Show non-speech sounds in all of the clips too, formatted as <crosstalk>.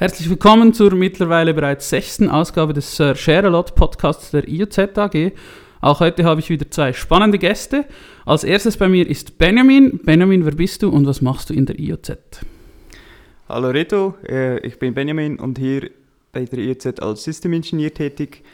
Herzlich willkommen zur mittlerweile bereits sechsten Ausgabe des Sir Share-a-Lot Podcasts der IOZ AG. Auch heute habe ich wieder zwei spannende Gäste. Als erstes bei mir ist Benjamin. Benjamin, wer bist du und was machst du in der IOZ? Hallo Reto, äh, ich bin Benjamin und hier bei der IOZ als System Engineer tätig.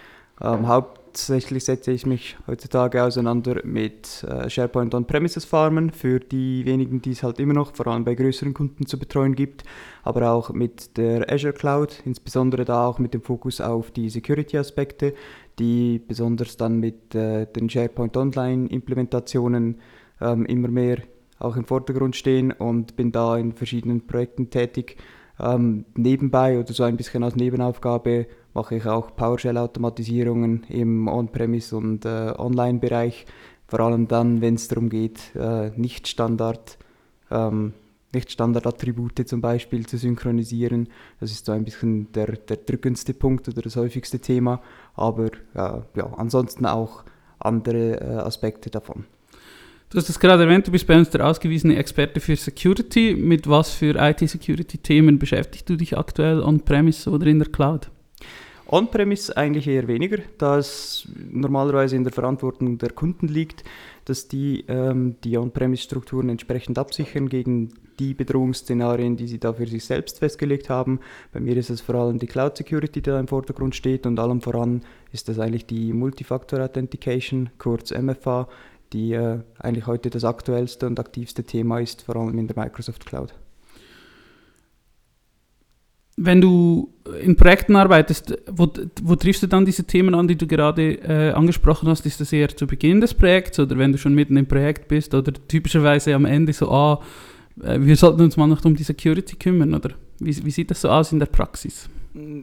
Ähm, hauptsächlich setze ich mich heutzutage auseinander mit äh, SharePoint On-Premises Farmen für die wenigen, die es halt immer noch vor allem bei größeren Kunden zu betreuen gibt, aber auch mit der Azure Cloud, insbesondere da auch mit dem Fokus auf die Security-Aspekte, die besonders dann mit äh, den SharePoint Online-Implementationen ähm, immer mehr auch im Vordergrund stehen und bin da in verschiedenen Projekten tätig. Ähm, nebenbei oder so ein bisschen als Nebenaufgabe mache ich auch PowerShell-Automatisierungen im On-Premise und äh, Online-Bereich, vor allem dann, wenn es darum geht, äh, nicht Standard ähm, nicht Standardattribute zum Beispiel zu synchronisieren. Das ist so ein bisschen der, der drückendste Punkt oder das häufigste Thema, aber äh, ja, ansonsten auch andere äh, Aspekte davon. Du hast es gerade erwähnt, du bist bei uns der ausgewiesene Experte für Security. Mit was für IT-Security-Themen beschäftigst du dich aktuell on-premise oder in der Cloud? On-premise eigentlich eher weniger, da es normalerweise in der Verantwortung der Kunden liegt, dass die ähm, die On-premise-Strukturen entsprechend absichern gegen die Bedrohungsszenarien, die sie da für sich selbst festgelegt haben. Bei mir ist es vor allem die Cloud Security, die da im Vordergrund steht und allem voran ist das eigentlich die Multifactor Authentication, kurz MFA, die äh, eigentlich heute das aktuellste und aktivste Thema ist, vor allem in der Microsoft Cloud. Wenn du in Projekten arbeitest, wo, wo triffst du dann diese Themen an, die du gerade äh, angesprochen hast? Ist das eher zu Beginn des Projekts oder wenn du schon mitten im Projekt bist oder typischerweise am Ende so, ah, äh, wir sollten uns mal noch um die Security kümmern oder wie, wie sieht das so aus in der Praxis?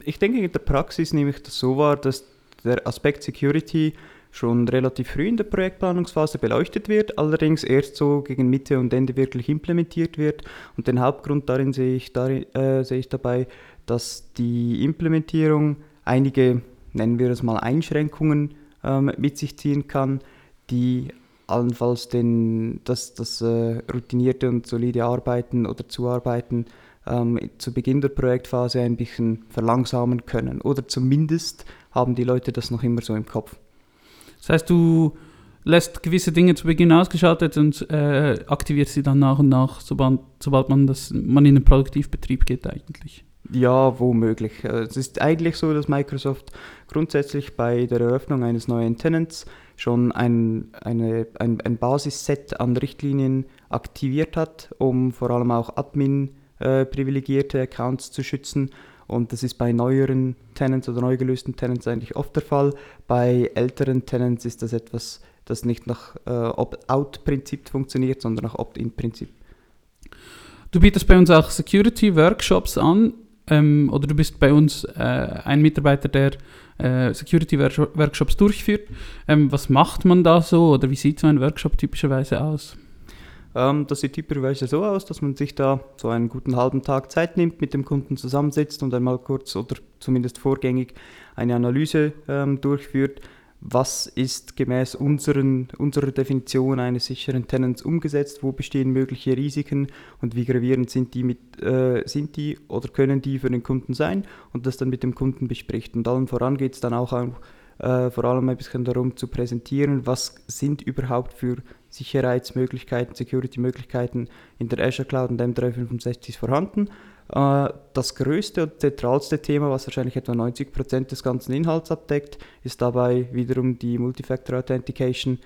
Ich denke, in der Praxis nehme ich das so wahr, dass der Aspekt Security schon relativ früh in der Projektplanungsphase beleuchtet wird, allerdings erst so gegen Mitte und Ende wirklich implementiert wird. Und den Hauptgrund darin sehe ich, darin, äh, sehe ich dabei, dass die Implementierung einige, nennen wir es mal, Einschränkungen ähm, mit sich ziehen kann, die allenfalls den, das, das äh, routinierte und solide Arbeiten oder Zuarbeiten ähm, zu Beginn der Projektphase ein bisschen verlangsamen können. Oder zumindest haben die Leute das noch immer so im Kopf. Das heißt, du lässt gewisse Dinge zu Beginn ausgeschaltet und äh, aktivierst sie dann nach und nach, sobald, sobald man, das, man in den Produktivbetrieb geht eigentlich. Ja, womöglich. Äh, es ist eigentlich so, dass Microsoft grundsätzlich bei der Eröffnung eines neuen Tenants schon ein, eine, ein, ein Basisset an Richtlinien aktiviert hat, um vor allem auch Admin-privilegierte äh, Accounts zu schützen und das ist bei neueren Tenants oder neu gelösten Tenants eigentlich oft der Fall. Bei älteren Tenants ist das etwas, das nicht nach äh, Opt-out-Prinzip funktioniert, sondern nach Opt-in-Prinzip. Du bietest bei uns auch Security-Workshops an ähm, oder du bist bei uns äh, ein Mitarbeiter, der äh, Security-Workshops durchführt. Ähm, was macht man da so oder wie sieht so ein Workshop typischerweise aus? Ähm, das sieht typischerweise so aus, dass man sich da so einen guten halben Tag Zeit nimmt, mit dem Kunden zusammensitzt und einmal kurz oder zumindest vorgängig eine Analyse ähm, durchführt. Was ist gemäß unseren, unserer Definition eines sicheren Tenants umgesetzt? Wo bestehen mögliche Risiken und wie gravierend sind die, mit, äh, sind die oder können die für den Kunden sein? Und das dann mit dem Kunden bespricht. Und allen voran geht es dann auch, auch äh, vor allem ein bisschen darum zu präsentieren, was sind überhaupt für Sicherheitsmöglichkeiten, Security-Möglichkeiten in der Azure Cloud und M365 vorhanden. Äh, das größte und zentralste Thema, was wahrscheinlich etwa 90% des ganzen Inhalts abdeckt, ist dabei wiederum die Multifactor Authentication.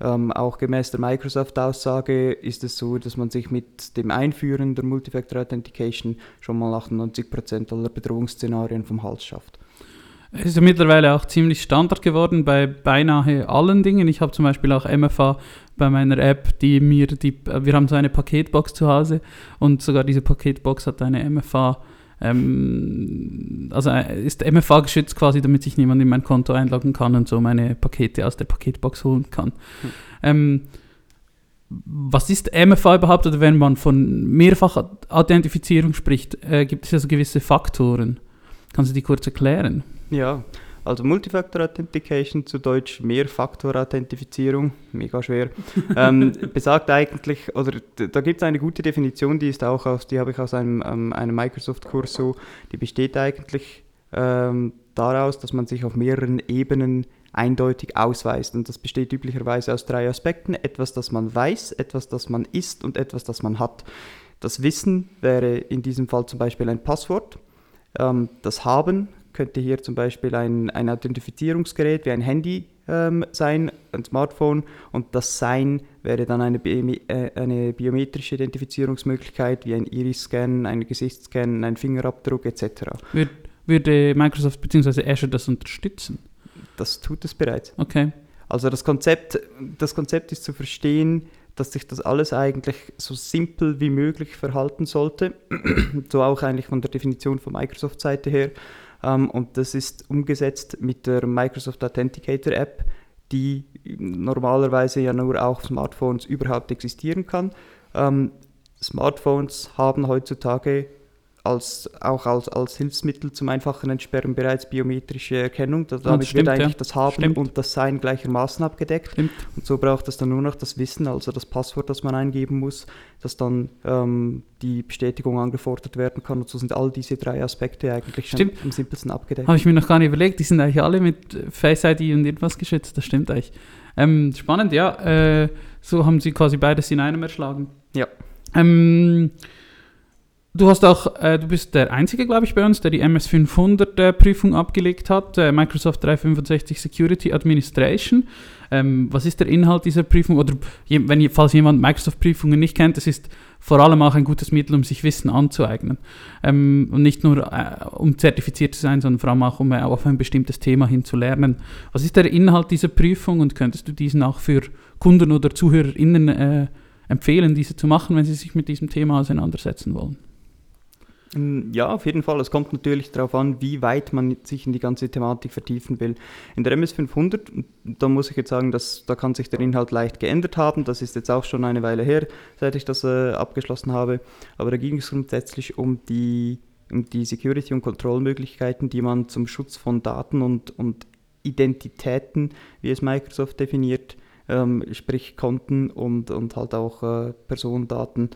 Ähm, auch gemäß der Microsoft-Aussage ist es so, dass man sich mit dem Einführen der Multifactor Authentication schon mal 98% aller Bedrohungsszenarien vom Hals schafft. Es ist ja mittlerweile auch ziemlich Standard geworden bei beinahe allen Dingen. Ich habe zum Beispiel auch MFA bei meiner App, die mir die, wir haben so eine Paketbox zu Hause und sogar diese Paketbox hat eine MFA, ähm, also äh, ist MFA geschützt quasi, damit sich niemand in mein Konto einloggen kann und so meine Pakete aus der Paketbox holen kann. Hm. Ähm, was ist MFA überhaupt oder wenn man von Mehrfach-Authentifizierung spricht, äh, gibt es ja so gewisse Faktoren. Kannst du die kurz erklären? Ja, Also Multifactor Authentication, zu Deutsch Mehrfaktor-Authentifizierung, mega schwer, <laughs> ähm, besagt eigentlich, oder da gibt es eine gute Definition, die ist auch aus, die habe ich aus einem, ähm, einem Microsoft-Kurs so, die besteht eigentlich ähm, daraus, dass man sich auf mehreren Ebenen eindeutig ausweist. Und das besteht üblicherweise aus drei Aspekten. Etwas, das man weiß, etwas, das man ist und etwas, das man hat. Das Wissen wäre in diesem Fall zum Beispiel ein Passwort. Ähm, das Haben könnte hier zum Beispiel ein, ein Authentifizierungsgerät wie ein Handy ähm, sein, ein Smartphone. Und das Sein wäre dann eine, Bi äh, eine biometrische Identifizierungsmöglichkeit wie ein Iris-Scan, ein Gesichtsscan, ein Fingerabdruck etc. Würde Microsoft bzw. Azure das unterstützen? Das tut es bereits. Okay. Also das Konzept, das Konzept ist zu verstehen, dass sich das alles eigentlich so simpel wie möglich verhalten sollte. <clears throat> so auch eigentlich von der Definition von Microsoft-Seite her. Ähm, und das ist umgesetzt mit der Microsoft Authenticator App, die normalerweise ja nur auf Smartphones überhaupt existieren kann. Ähm, Smartphones haben heutzutage als, auch als, als Hilfsmittel zum einfachen Entsperren bereits biometrische Erkennung. Da, damit stimmt, wird eigentlich ja. das Haben stimmt. und das Sein gleichermaßen abgedeckt. Stimmt. Und so braucht es dann nur noch das Wissen, also das Passwort, das man eingeben muss, dass dann ähm, die Bestätigung angefordert werden kann. Und so sind all diese drei Aspekte eigentlich schon am simpelsten abgedeckt. Habe ich mir noch gar nicht überlegt, die sind eigentlich alle mit Face ID und irgendwas geschützt, das stimmt eigentlich. Ähm, spannend, ja. Äh, so haben sie quasi beides in einem erschlagen. Ja. Ähm, Du hast auch, äh, du bist der Einzige, glaube ich, bei uns, der die MS500-Prüfung äh, abgelegt hat, äh, Microsoft 365 Security Administration. Ähm, was ist der Inhalt dieser Prüfung? Oder wenn, falls jemand Microsoft-Prüfungen nicht kennt, das ist vor allem auch ein gutes Mittel, um sich Wissen anzueignen. Ähm, und nicht nur, äh, um zertifiziert zu sein, sondern vor allem auch, um äh, auf ein bestimmtes Thema hin zu lernen. Was ist der Inhalt dieser Prüfung und könntest du diesen auch für Kunden oder ZuhörerInnen äh, empfehlen, diese zu machen, wenn sie sich mit diesem Thema auseinandersetzen wollen? Mm, ja, auf jeden Fall. Es kommt natürlich darauf an, wie weit man sich in die ganze Thematik vertiefen will. In der MS 500, da muss ich jetzt sagen, dass, da kann sich der Inhalt leicht geändert haben. Das ist jetzt auch schon eine Weile her, seit ich das äh, abgeschlossen habe. Aber da ging es grundsätzlich um die, um die Security- und Kontrollmöglichkeiten, die man zum Schutz von Daten und, und Identitäten, wie es Microsoft definiert, ähm, sprich Konten und, und halt auch äh, Personendaten,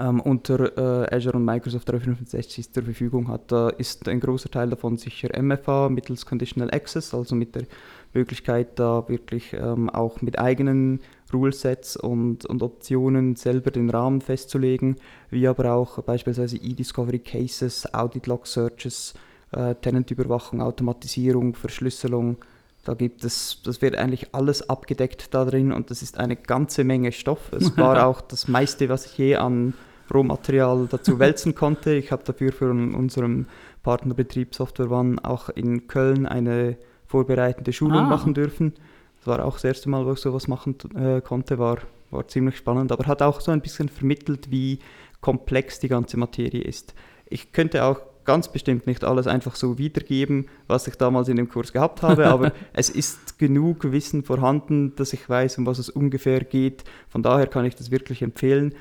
ähm, unter äh, Azure und Microsoft 365 zur Verfügung hat. Da ist ein großer Teil davon sicher MFA mittels Conditional Access, also mit der Möglichkeit, da wirklich ähm, auch mit eigenen Rulesets und, und Optionen selber den Rahmen festzulegen, wie aber auch beispielsweise E-Discovery Cases, Audit Log Searches, äh, Tenantüberwachung, Automatisierung, Verschlüsselung, da gibt es, das wird eigentlich alles abgedeckt da drin und das ist eine ganze Menge Stoff. Es <laughs> war auch das meiste, was ich je an Rohmaterial dazu <laughs> wälzen konnte. Ich habe dafür für unseren Partnerbetrieb Software One auch in Köln eine vorbereitende Schulung ah. machen dürfen. Das war auch das erste Mal, wo ich sowas machen äh, konnte, war, war ziemlich spannend, aber hat auch so ein bisschen vermittelt, wie komplex die ganze Materie ist. Ich könnte auch ganz bestimmt nicht alles einfach so wiedergeben, was ich damals in dem Kurs gehabt habe, aber <laughs> es ist genug Wissen vorhanden, dass ich weiß, um was es ungefähr geht. Von daher kann ich das wirklich empfehlen.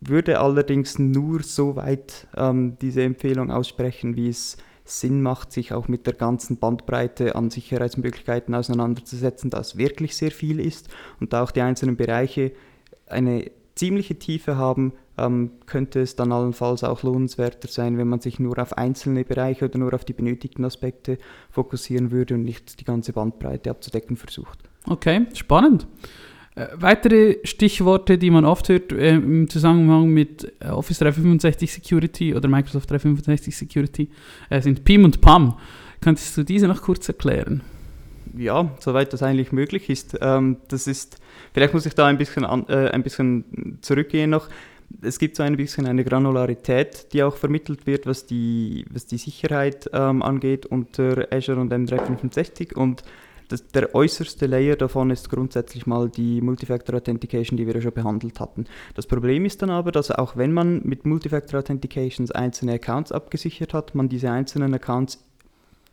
Würde allerdings nur so weit ähm, diese Empfehlung aussprechen, wie es Sinn macht, sich auch mit der ganzen Bandbreite an Sicherheitsmöglichkeiten auseinanderzusetzen, da es wirklich sehr viel ist und da auch die einzelnen Bereiche eine ziemliche Tiefe haben, ähm, könnte es dann allenfalls auch lohnenswerter sein, wenn man sich nur auf einzelne Bereiche oder nur auf die benötigten Aspekte fokussieren würde und nicht die ganze Bandbreite abzudecken versucht. Okay, spannend. Äh, weitere Stichworte, die man oft hört äh, im Zusammenhang mit äh, Office 365 Security oder Microsoft 365 Security, äh, sind PIM und PAM. Könntest du diese noch kurz erklären? Ja, soweit das eigentlich möglich ist. Ähm, das ist, vielleicht muss ich da ein bisschen, an, äh, ein bisschen zurückgehen noch es gibt so ein bisschen eine Granularität, die auch vermittelt wird, was die, was die Sicherheit ähm, angeht unter Azure und M365 und das, der äußerste Layer davon ist grundsätzlich mal die Multifactor Authentication, die wir ja schon behandelt hatten. Das Problem ist dann aber, dass auch wenn man mit Multifactor Authentications einzelne Accounts abgesichert hat, man diese einzelnen Accounts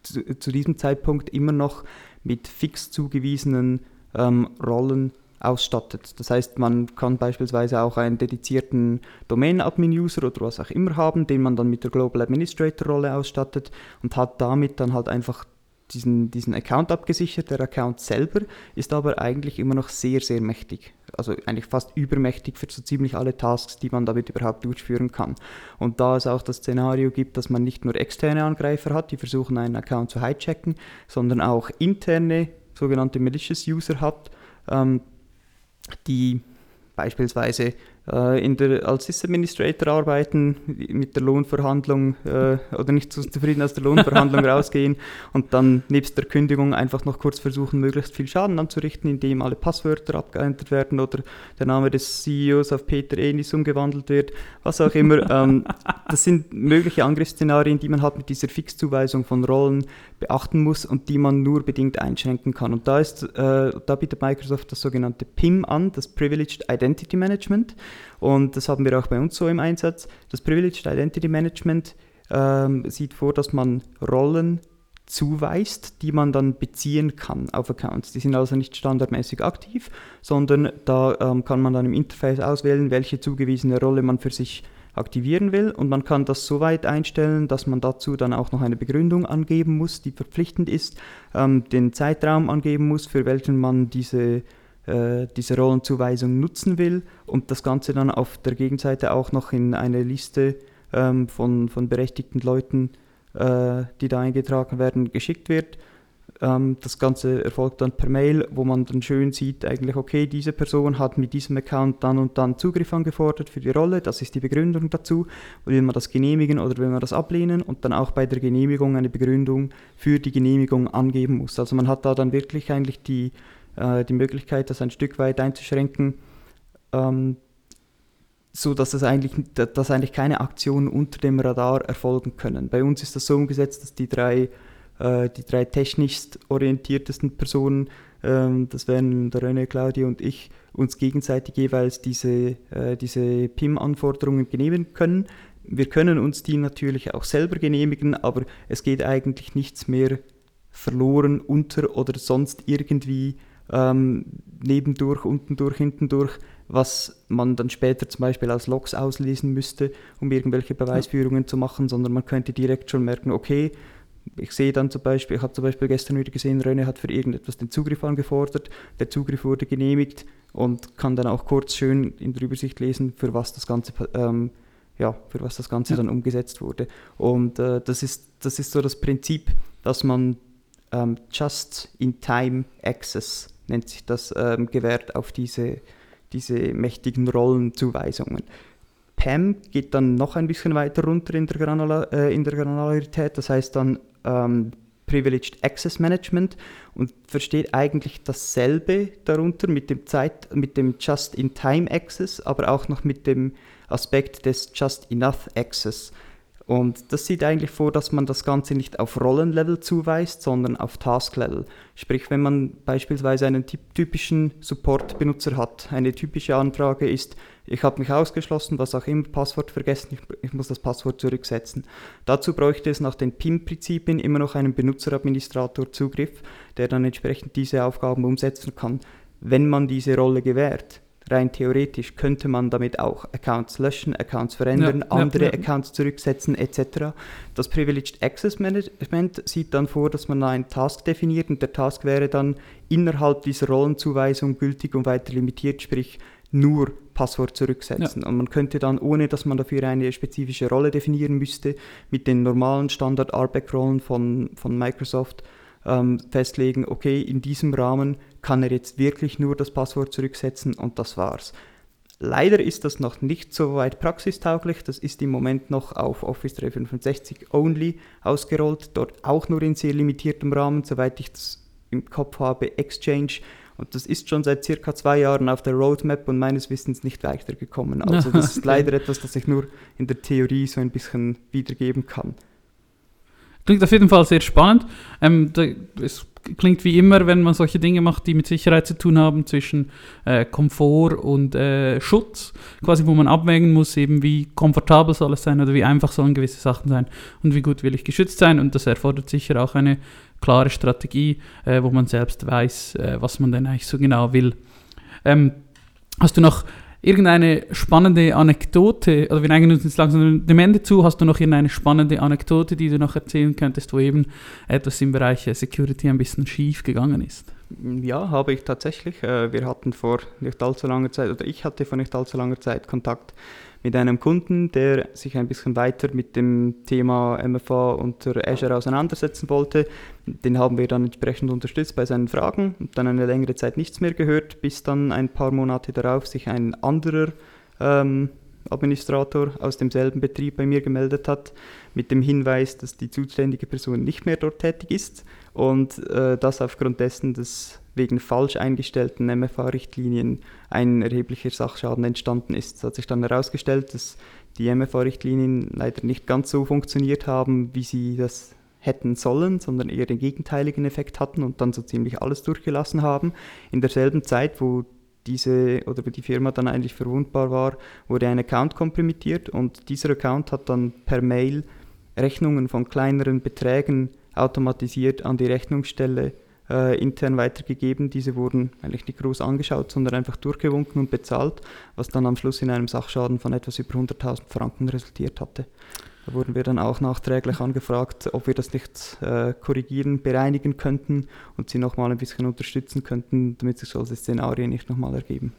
zu, zu diesem Zeitpunkt immer noch mit fix zugewiesenen ähm, Rollen ausstattet. Das heißt, man kann beispielsweise auch einen dedizierten Domain-Admin-User oder was auch immer haben, den man dann mit der Global Administrator-Rolle ausstattet und hat damit dann halt einfach diesen, diesen Account abgesichert. Der Account selber ist aber eigentlich immer noch sehr, sehr mächtig. Also eigentlich fast übermächtig für so ziemlich alle Tasks, die man damit überhaupt durchführen kann. Und da es auch das Szenario gibt, dass man nicht nur externe Angreifer hat, die versuchen einen Account zu hijacken, sondern auch interne sogenannte malicious User hat, ähm, die beispielsweise in der, als Sysadministrator arbeiten, mit der Lohnverhandlung äh, oder nicht so zufrieden aus der Lohnverhandlung <laughs> rausgehen und dann nebst der Kündigung einfach noch kurz versuchen, möglichst viel Schaden anzurichten, indem alle Passwörter abgeändert werden oder der Name des CEOs auf Peter Enis umgewandelt wird, was auch immer. <laughs> ähm, das sind mögliche Angriffsszenarien, die man halt mit dieser Fixzuweisung von Rollen beachten muss und die man nur bedingt einschränken kann. Und da, ist, äh, da bietet Microsoft das sogenannte PIM an, das Privileged Identity Management. Und das haben wir auch bei uns so im Einsatz. Das Privileged Identity Management ähm, sieht vor, dass man Rollen zuweist, die man dann beziehen kann auf Accounts. Die sind also nicht standardmäßig aktiv, sondern da ähm, kann man dann im Interface auswählen, welche zugewiesene Rolle man für sich aktivieren will und man kann das so weit einstellen, dass man dazu dann auch noch eine Begründung angeben muss, die verpflichtend ist, ähm, den Zeitraum angeben muss, für welchen man diese, äh, diese Rollenzuweisung nutzen will und das Ganze dann auf der Gegenseite auch noch in eine Liste ähm, von, von berechtigten Leuten, äh, die da eingetragen werden, geschickt wird ähm, das Ganze erfolgt dann per Mail, wo man dann schön sieht, eigentlich, okay, diese Person hat mit diesem Account dann und dann Zugriff angefordert für die Rolle, das ist die Begründung dazu. Will man das genehmigen oder will man das ablehnen und dann auch bei der Genehmigung eine Begründung für die Genehmigung angeben muss. Also man hat da dann wirklich eigentlich die, äh, die Möglichkeit, das ein Stück weit einzuschränken. Ähm, so dass es eigentlich, dass eigentlich keine Aktionen unter dem Radar erfolgen können. Bei uns ist das so umgesetzt, dass die drei äh, die drei technischst orientiertesten Personen, ähm, das wären der René, Claudia und ich, uns gegenseitig jeweils diese, äh, diese PIM-Anforderungen genehmigen können. Wir können uns die natürlich auch selber genehmigen, aber es geht eigentlich nichts mehr verloren unter oder sonst irgendwie ähm, nebendurch, untendurch, hintendurch, was man dann später zum Beispiel aus Logs auslesen müsste, um irgendwelche Beweisführungen ja. zu machen, sondern man könnte direkt schon merken, okay, ich sehe dann zum Beispiel, ich habe zum Beispiel gestern wieder gesehen, René hat für irgendetwas den Zugriff angefordert, der Zugriff wurde genehmigt und kann dann auch kurz schön in der Übersicht lesen, für was das Ganze, ähm, ja, für was das Ganze ja. dann umgesetzt wurde. Und äh, das, ist, das ist so das Prinzip, dass man ähm, Just-in-Time Access, nennt sich das, ähm, gewährt auf diese, diese mächtigen Rollenzuweisungen. PAM geht dann noch ein bisschen weiter runter in der, Granula, äh, in der Granularität, das heißt dann ähm, Privileged Access Management und versteht eigentlich dasselbe darunter mit dem, Zeit, mit dem Just-in-Time Access, aber auch noch mit dem Aspekt des Just-Enough Access. Und das sieht eigentlich vor, dass man das Ganze nicht auf Rollenlevel zuweist, sondern auf Tasklevel. Sprich, wenn man beispielsweise einen typischen Support-Benutzer hat, eine typische Anfrage ist, ich habe mich ausgeschlossen, was auch immer, Passwort vergessen, ich, ich, muss das Passwort zurücksetzen. Dazu bräuchte es nach den PIM-Prinzipien immer noch einen Benutzeradministrator-Zugriff, der dann entsprechend diese Aufgaben umsetzen kann. Wenn man diese Rolle gewährt, rein theoretisch könnte man damit auch Accounts löschen, Accounts verändern, ja, andere ja, ja. Accounts zurücksetzen etc. Das Privileged Access Management sieht dann vor, dass man einen Task definiert und der Task wäre dann innerhalb dieser Rollenzuweisung gültig und weiter limitiert, sprich nur Passwort zurücksetzen. Ja. Und man könnte dann, ohne dass man dafür eine spezifische Rolle definieren müsste, mit den normalen Standard-RBAC-Rollen von, von Microsoft ähm, festlegen, okay, in diesem Rahmen kann er jetzt wirklich nur das Passwort zurücksetzen und das war's. Leider ist das noch nicht so weit praxistauglich. Das ist im Moment noch auf Office 365 Only ausgerollt, dort auch nur in sehr limitiertem Rahmen, soweit ich das im Kopf habe. Exchange und das ist schon seit circa zwei Jahren auf der Roadmap und meines Wissens nicht weitergekommen. <laughs> Also das ist leider etwas, das ich nur in der Theorie so ein bisschen wiedergeben kann. Klingt auf jeden Fall sehr spannend. Ähm, es klingt wie immer, wenn man solche Dinge macht, die mit Sicherheit zu tun haben, zwischen äh, Komfort und äh, Schutz, quasi wo man abwägen muss, eben wie komfortabel soll es sein oder wie einfach sollen gewisse Sachen sein und wie gut will ich geschützt sein. Und das erfordert sicher auch eine klare Strategie, äh, wo man selbst weiß, äh, was man denn eigentlich so genau will. Ähm, hast du noch irgendeine spannende Anekdote, also wir neigen uns jetzt langsam dem Ende zu, hast du noch irgendeine spannende Anekdote, die du noch erzählen könntest, wo eben etwas im Bereich Security ein bisschen schief gegangen ist? Ja, habe ich tatsächlich. Äh, wir hatten vor nicht allzu langer Zeit, oder ich hatte vor nicht allzu langer Zeit Kontakt mit einem Kunden, der sich ein bisschen weiter mit dem Thema MFA unter Azure auseinandersetzen wollte. Den haben wir dann entsprechend unterstützt bei seinen Fragen und dann eine längere Zeit nichts mehr gehört, bis dann ein paar Monate darauf sich ein anderer ähm, Administrator aus demselben Betrieb bei mir gemeldet hat, mit dem Hinweis, dass die zuständige Person nicht mehr dort tätig ist und äh, das aufgrund dessen, dass wegen falsch eingestellten MFA-Richtlinien ein erheblicher Sachschaden entstanden ist. Es hat sich dann herausgestellt, dass die MFA-Richtlinien leider nicht ganz so funktioniert haben, wie sie das hätten sollen, sondern eher den gegenteiligen Effekt hatten und dann so ziemlich alles durchgelassen haben. In derselben Zeit, wo diese oder wo die Firma dann eigentlich verwundbar war, wurde ein Account kompromittiert und dieser Account hat dann per Mail Rechnungen von kleineren Beträgen automatisiert an die Rechnungsstelle äh, intern weitergegeben. Diese wurden eigentlich nicht groß angeschaut, sondern einfach durchgewunken und bezahlt, was dann am Schluss in einem Sachschaden von etwas über 100.000 Franken resultiert hatte. Da wurden wir dann auch nachträglich angefragt, ob wir das nicht äh, korrigieren, bereinigen könnten und sie nochmal ein bisschen unterstützen könnten, damit sich solche Szenarien nicht nochmal ergeben.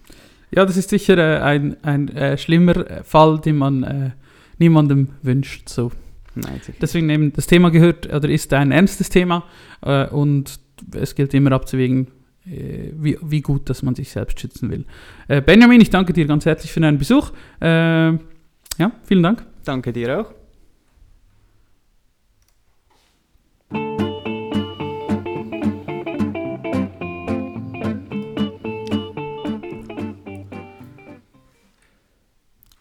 Ja, das ist sicher äh, ein, ein äh, schlimmer Fall, den man äh, niemandem wünscht. So. Nein, Deswegen eben das Thema gehört oder ist ein ernstes Thema äh, und es gilt immer abzuwägen, äh, wie, wie gut, dass man sich selbst schützen will. Äh, Benjamin, ich danke dir ganz herzlich für deinen Besuch. Äh, ja, vielen Dank. Danke dir auch.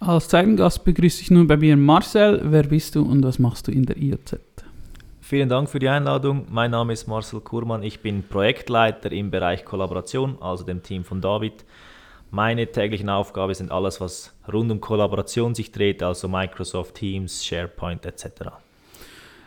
Als Zeitengast begrüße ich nun bei mir Marcel. Wer bist du und was machst du in der IOZ? Vielen Dank für die Einladung. Mein Name ist Marcel Kurmann. Ich bin Projektleiter im Bereich Kollaboration, also dem Team von David. Meine täglichen Aufgaben sind alles, was rund um Kollaboration sich dreht, also Microsoft Teams, SharePoint etc.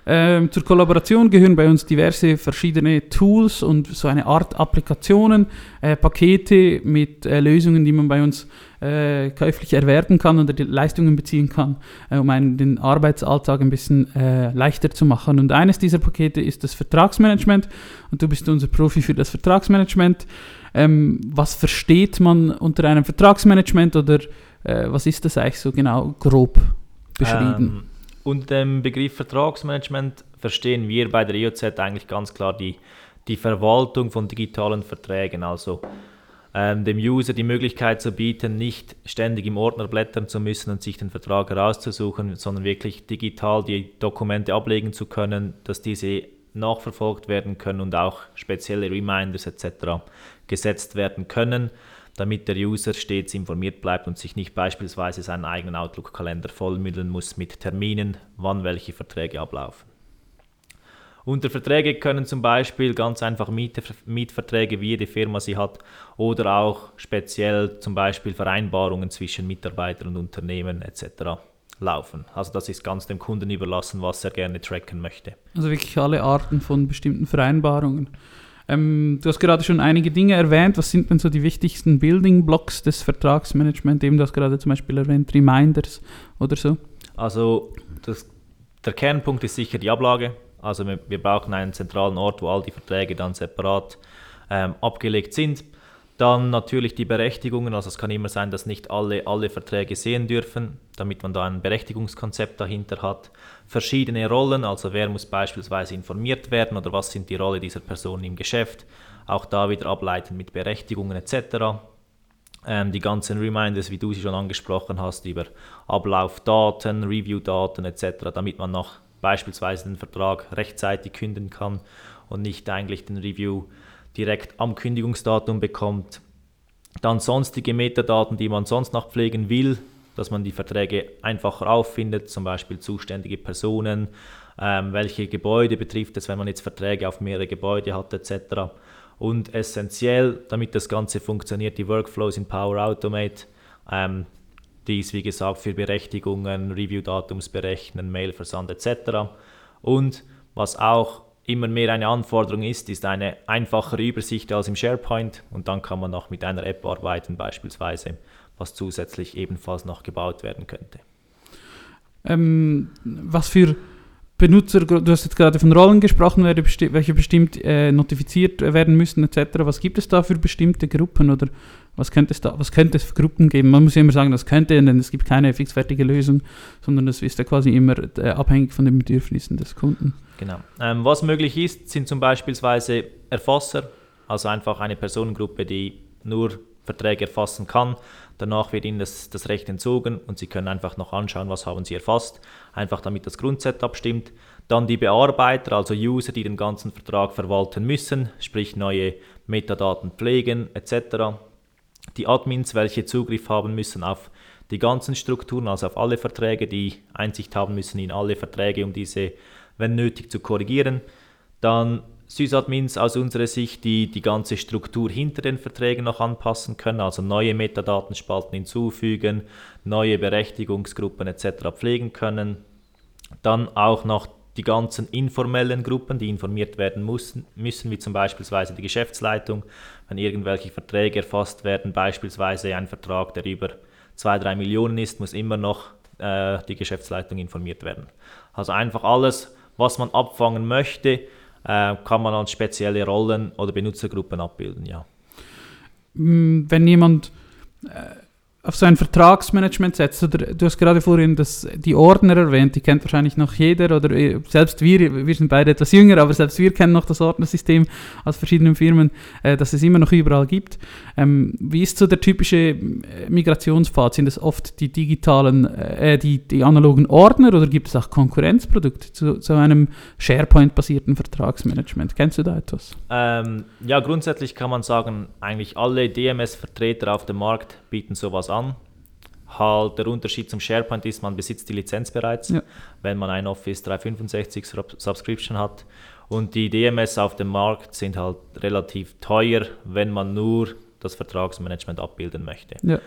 Ähm, zur Kollaboration gehören bei uns diverse verschiedene Tools und so eine Art Applikationen, äh, Pakete mit äh, Lösungen, die man bei uns äh, käuflich erwerben kann oder Leistungen beziehen kann, äh, um einen, den Arbeitsalltag ein bisschen äh, leichter zu machen. Und eines dieser Pakete ist das Vertragsmanagement und du bist unser Profi für das Vertragsmanagement. Ähm, was versteht man unter einem Vertragsmanagement oder äh, was ist das eigentlich so genau grob beschrieben? Ähm unter dem Begriff Vertragsmanagement verstehen wir bei der IOZ eigentlich ganz klar die, die Verwaltung von digitalen Verträgen, also ähm, dem User die Möglichkeit zu bieten, nicht ständig im Ordner blättern zu müssen und sich den Vertrag herauszusuchen, sondern wirklich digital die Dokumente ablegen zu können, dass diese nachverfolgt werden können und auch spezielle Reminders etc. gesetzt werden können damit der User stets informiert bleibt und sich nicht beispielsweise seinen eigenen Outlook-Kalender vollmüllen muss mit Terminen, wann welche Verträge ablaufen. Unter Verträge können zum Beispiel ganz einfach Mietverträge, wie jede Firma sie hat, oder auch speziell zum Beispiel Vereinbarungen zwischen Mitarbeitern und Unternehmen etc. laufen. Also das ist ganz dem Kunden überlassen, was er gerne tracken möchte. Also wirklich alle Arten von bestimmten Vereinbarungen. Ähm, du hast gerade schon einige Dinge erwähnt. Was sind denn so die wichtigsten Building Blocks des Vertragsmanagements? Eben, du hast gerade zum Beispiel erwähnt Reminders oder so. Also das, der Kernpunkt ist sicher die Ablage. Also wir, wir, brauchen einen zentralen Ort, wo all die Verträge dann separat ähm, abgelegt sind. Dann natürlich die Berechtigungen, also es kann immer sein, dass nicht alle alle Verträge sehen dürfen, damit man da ein Berechtigungskonzept dahinter hat. Verschiedene Rollen, also wer muss beispielsweise informiert werden oder was sind die Rolle dieser Person im Geschäft. Auch da wieder ableiten mit Berechtigungen etc. Ähm, die ganzen Reminders, wie du sie schon angesprochen hast, über Ablaufdaten, Reviewdaten etc., damit man noch beispielsweise den Vertrag rechtzeitig künden kann und nicht eigentlich den Review direkt am Kündigungsdatum bekommt. Dann sonstige Metadaten, die man sonst noch pflegen will, dass man die Verträge einfacher auffindet, zum Beispiel zuständige Personen, ähm, welche Gebäude betrifft es, wenn man jetzt Verträge auf mehrere Gebäude hat etc. Und essentiell, damit das Ganze funktioniert, die Workflows in Power Automate, ähm, dies wie gesagt für Berechtigungen, Review-Datums berechnen, Mailversand etc. Und was auch immer mehr eine Anforderung ist, ist eine einfachere Übersicht als im SharePoint und dann kann man noch mit einer App arbeiten beispielsweise, was zusätzlich ebenfalls noch gebaut werden könnte. Ähm, was für Benutzer, du hast jetzt gerade von Rollen gesprochen, welche bestimmt äh, notifiziert werden müssen etc. Was gibt es da für bestimmte Gruppen oder was könnte es da, was könnte es für Gruppen geben? Man muss ja immer sagen, das könnte, denn es gibt keine fixfertige Lösung, sondern das ist ja quasi immer äh, abhängig von den Bedürfnissen des Kunden. Genau. Ähm, was möglich ist, sind zum Beispiel Erfasser, also einfach eine Personengruppe, die nur Verträge erfassen kann. Danach wird Ihnen das, das Recht entzogen und Sie können einfach noch anschauen, was haben Sie erfasst, einfach damit das Grundsetup stimmt. Dann die Bearbeiter, also User, die den ganzen Vertrag verwalten müssen, sprich neue Metadaten pflegen etc. Die Admins, welche Zugriff haben müssen auf die ganzen Strukturen, also auf alle Verträge, die Einsicht haben müssen in alle Verträge, um diese, wenn nötig, zu korrigieren. Dann Sysadmins aus unserer Sicht, die die ganze Struktur hinter den Verträgen noch anpassen können, also neue Metadatenspalten hinzufügen, neue Berechtigungsgruppen etc. pflegen können. Dann auch noch die ganzen informellen Gruppen, die informiert werden müssen, müssen wie zum Beispiel die Geschäftsleitung, wenn irgendwelche Verträge erfasst werden, beispielsweise ein Vertrag, der über 2-3 Millionen ist, muss immer noch äh, die Geschäftsleitung informiert werden. Also einfach alles, was man abfangen möchte, äh, kann man als spezielle Rollen oder Benutzergruppen abbilden, ja. Mm, wenn jemand äh, auf so ein Vertragsmanagement setzt, oder du hast gerade vorhin das, die Ordner erwähnt, die kennt wahrscheinlich noch jeder, oder äh, selbst wir, wir sind beide etwas jünger, aber selbst wir kennen noch das Ordnersystem aus verschiedenen Firmen, äh, das es immer noch überall gibt. Ähm, wie ist so der typische äh, Migrationspfad? Sind es oft die digitalen, äh, die, die analogen Ordner oder gibt es auch Konkurrenzprodukte zu, zu einem SharePoint-basierten Vertragsmanagement? Kennst du da etwas? Ähm, ja, grundsätzlich kann man sagen, eigentlich alle DMS-Vertreter auf dem Markt bieten sowas an. Halt der Unterschied zum SharePoint ist, man besitzt die Lizenz bereits, ja. wenn man ein Office 365 Subscription hat. Und die DMS auf dem Markt sind halt relativ teuer, wenn man nur das Vertragsmanagement abbilden möchte. Ja.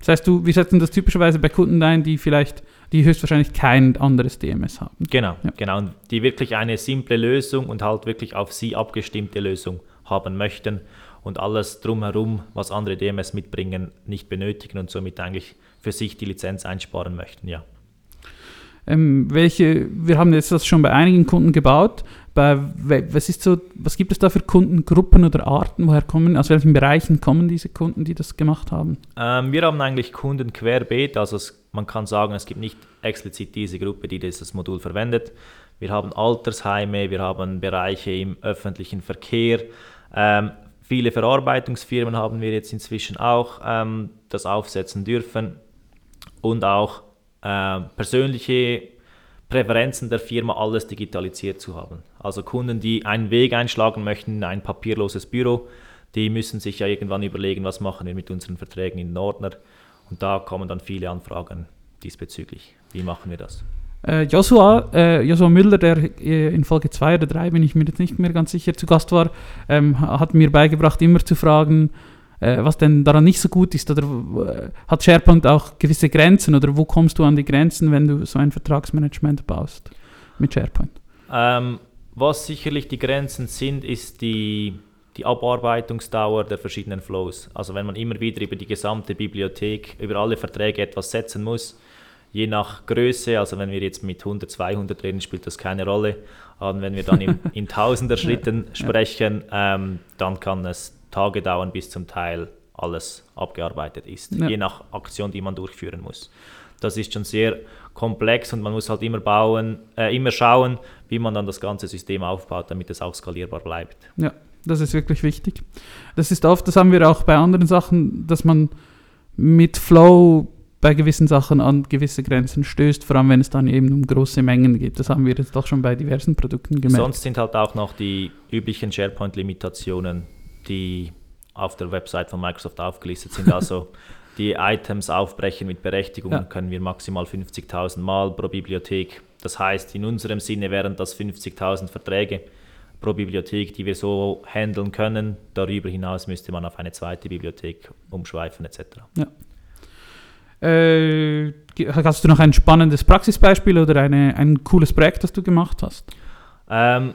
Das heißt, du, wir setzen das typischerweise bei Kunden ein, die vielleicht, die höchstwahrscheinlich kein anderes DMS haben. Genau, ja. genau. Und die wirklich eine simple Lösung und halt wirklich auf sie abgestimmte Lösung haben möchten und alles drumherum, was andere DMS mitbringen, nicht benötigen und somit eigentlich für sich die Lizenz einsparen möchten, ja. Ähm, welche, wir haben jetzt das schon bei einigen Kunden gebaut. Bei, was, ist so, was gibt es da für Kundengruppen oder Arten? Woher kommen, aus welchen Bereichen kommen diese Kunden, die das gemacht haben? Ähm, wir haben eigentlich Kunden querbeet, also es, man kann sagen, es gibt nicht explizit diese Gruppe, die dieses Modul verwendet. Wir haben Altersheime, wir haben Bereiche im öffentlichen Verkehr, ähm, Viele Verarbeitungsfirmen haben wir jetzt inzwischen auch ähm, das aufsetzen dürfen und auch äh, persönliche Präferenzen der Firma alles digitalisiert zu haben. Also Kunden, die einen Weg einschlagen möchten in ein papierloses Büro, die müssen sich ja irgendwann überlegen, was machen wir mit unseren Verträgen in Ordner. Und da kommen dann viele Anfragen diesbezüglich. Wie machen wir das? Äh, Joshua, äh, Joshua Müller, der äh, in Folge 2 oder 3, bin ich mir jetzt nicht mehr ganz sicher, zu Gast war, ähm, hat mir beigebracht, immer zu fragen, äh, was denn daran nicht so gut ist. Oder äh, hat SharePoint auch gewisse Grenzen oder wo kommst du an die Grenzen, wenn du so ein Vertragsmanagement baust mit SharePoint? Ähm, was sicherlich die Grenzen sind, ist die, die Abarbeitungsdauer der verschiedenen Flows. Also wenn man immer wieder über die gesamte Bibliothek, über alle Verträge etwas setzen muss, je nach Größe, also wenn wir jetzt mit 100, 200 reden, spielt das keine Rolle. Und wenn wir dann in, <laughs> in Tausender Schritten sprechen, ähm, dann kann es Tage dauern, bis zum Teil alles abgearbeitet ist, ja. je nach Aktion, die man durchführen muss. Das ist schon sehr komplex und man muss halt immer bauen, äh, immer schauen, wie man dann das ganze System aufbaut, damit es auch skalierbar bleibt. Ja, das ist wirklich wichtig. Das ist oft, das haben wir auch bei anderen Sachen, dass man mit Flow bei gewissen Sachen an gewisse Grenzen stößt, vor allem wenn es dann eben um große Mengen geht. Das haben wir jetzt doch schon bei diversen Produkten gemerkt. Sonst sind halt auch noch die üblichen SharePoint-Limitationen, die auf der Website von Microsoft aufgelistet sind. Also <laughs> die Items aufbrechen mit Berechtigung ja. können wir maximal 50.000 Mal pro Bibliothek. Das heißt, in unserem Sinne wären das 50.000 Verträge pro Bibliothek, die wir so handeln können. Darüber hinaus müsste man auf eine zweite Bibliothek umschweifen etc. Ja. Äh, hast du noch ein spannendes Praxisbeispiel oder eine, ein cooles Projekt, das du gemacht hast? Ähm,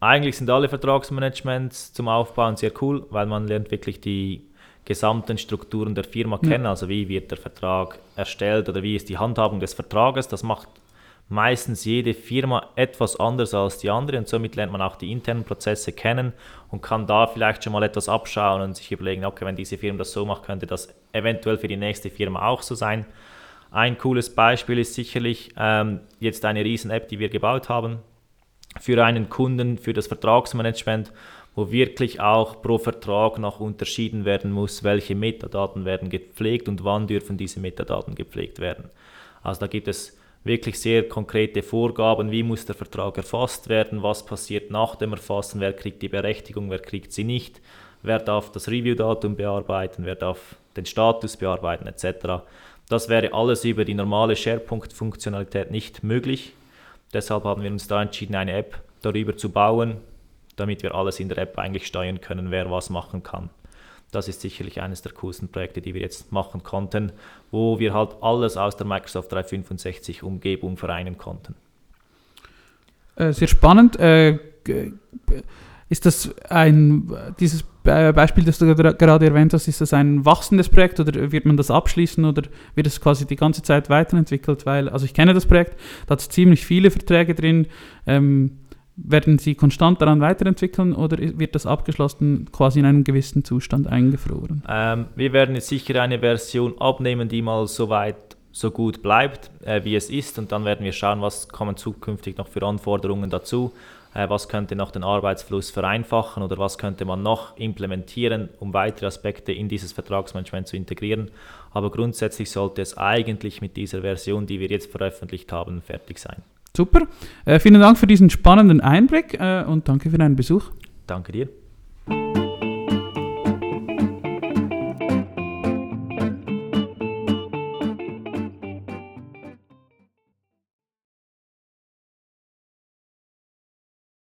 eigentlich sind alle Vertragsmanagements zum Aufbauen sehr cool, weil man lernt wirklich die gesamten Strukturen der Firma kennen, also wie wird der Vertrag erstellt oder wie ist die Handhabung des Vertrages. Das macht meistens jede Firma etwas anders als die andere und somit lernt man auch die internen Prozesse kennen und kann da vielleicht schon mal etwas abschauen und sich überlegen, okay, wenn diese Firma das so macht, könnte das eventuell für die nächste Firma auch so sein. Ein cooles Beispiel ist sicherlich ähm, jetzt eine Riesen-App, die wir gebaut haben für einen Kunden, für das Vertragsmanagement, wo wirklich auch pro Vertrag noch unterschieden werden muss, welche Metadaten werden gepflegt und wann dürfen diese Metadaten gepflegt werden. Also da gibt es wirklich sehr konkrete Vorgaben, wie muss der Vertrag erfasst werden, was passiert nach dem Erfassen, wer kriegt die Berechtigung, wer kriegt sie nicht, wer darf das Review-Datum bearbeiten, wer darf den Status bearbeiten etc. Das wäre alles über die normale SharePoint-Funktionalität nicht möglich. Deshalb haben wir uns da entschieden, eine App darüber zu bauen, damit wir alles in der App eigentlich steuern können, wer was machen kann. Das ist sicherlich eines der coolsten Projekte, die wir jetzt machen konnten, wo wir halt alles aus der Microsoft 365 Umgebung vereinen konnten. Äh, sehr spannend. Äh, ist das ein, dieses Beispiel, das du gerade erwähnt hast, ist das ein wachsendes Projekt oder wird man das abschließen oder wird es quasi die ganze Zeit weiterentwickelt? Weil, also ich kenne das Projekt, da hat es ziemlich viele Verträge drin. Ähm, werden Sie konstant daran weiterentwickeln oder wird das abgeschlossen quasi in einem gewissen Zustand eingefroren? Ähm, wir werden jetzt sicher eine Version abnehmen, die mal so weit so gut bleibt, äh, wie es ist und dann werden wir schauen, was kommen zukünftig noch für Anforderungen dazu, äh, was könnte noch den Arbeitsfluss vereinfachen oder was könnte man noch implementieren, um weitere Aspekte in dieses Vertragsmanagement zu integrieren. Aber grundsätzlich sollte es eigentlich mit dieser Version, die wir jetzt veröffentlicht haben, fertig sein. Super. Äh, vielen Dank für diesen spannenden Einblick äh, und danke für deinen Besuch. Danke dir.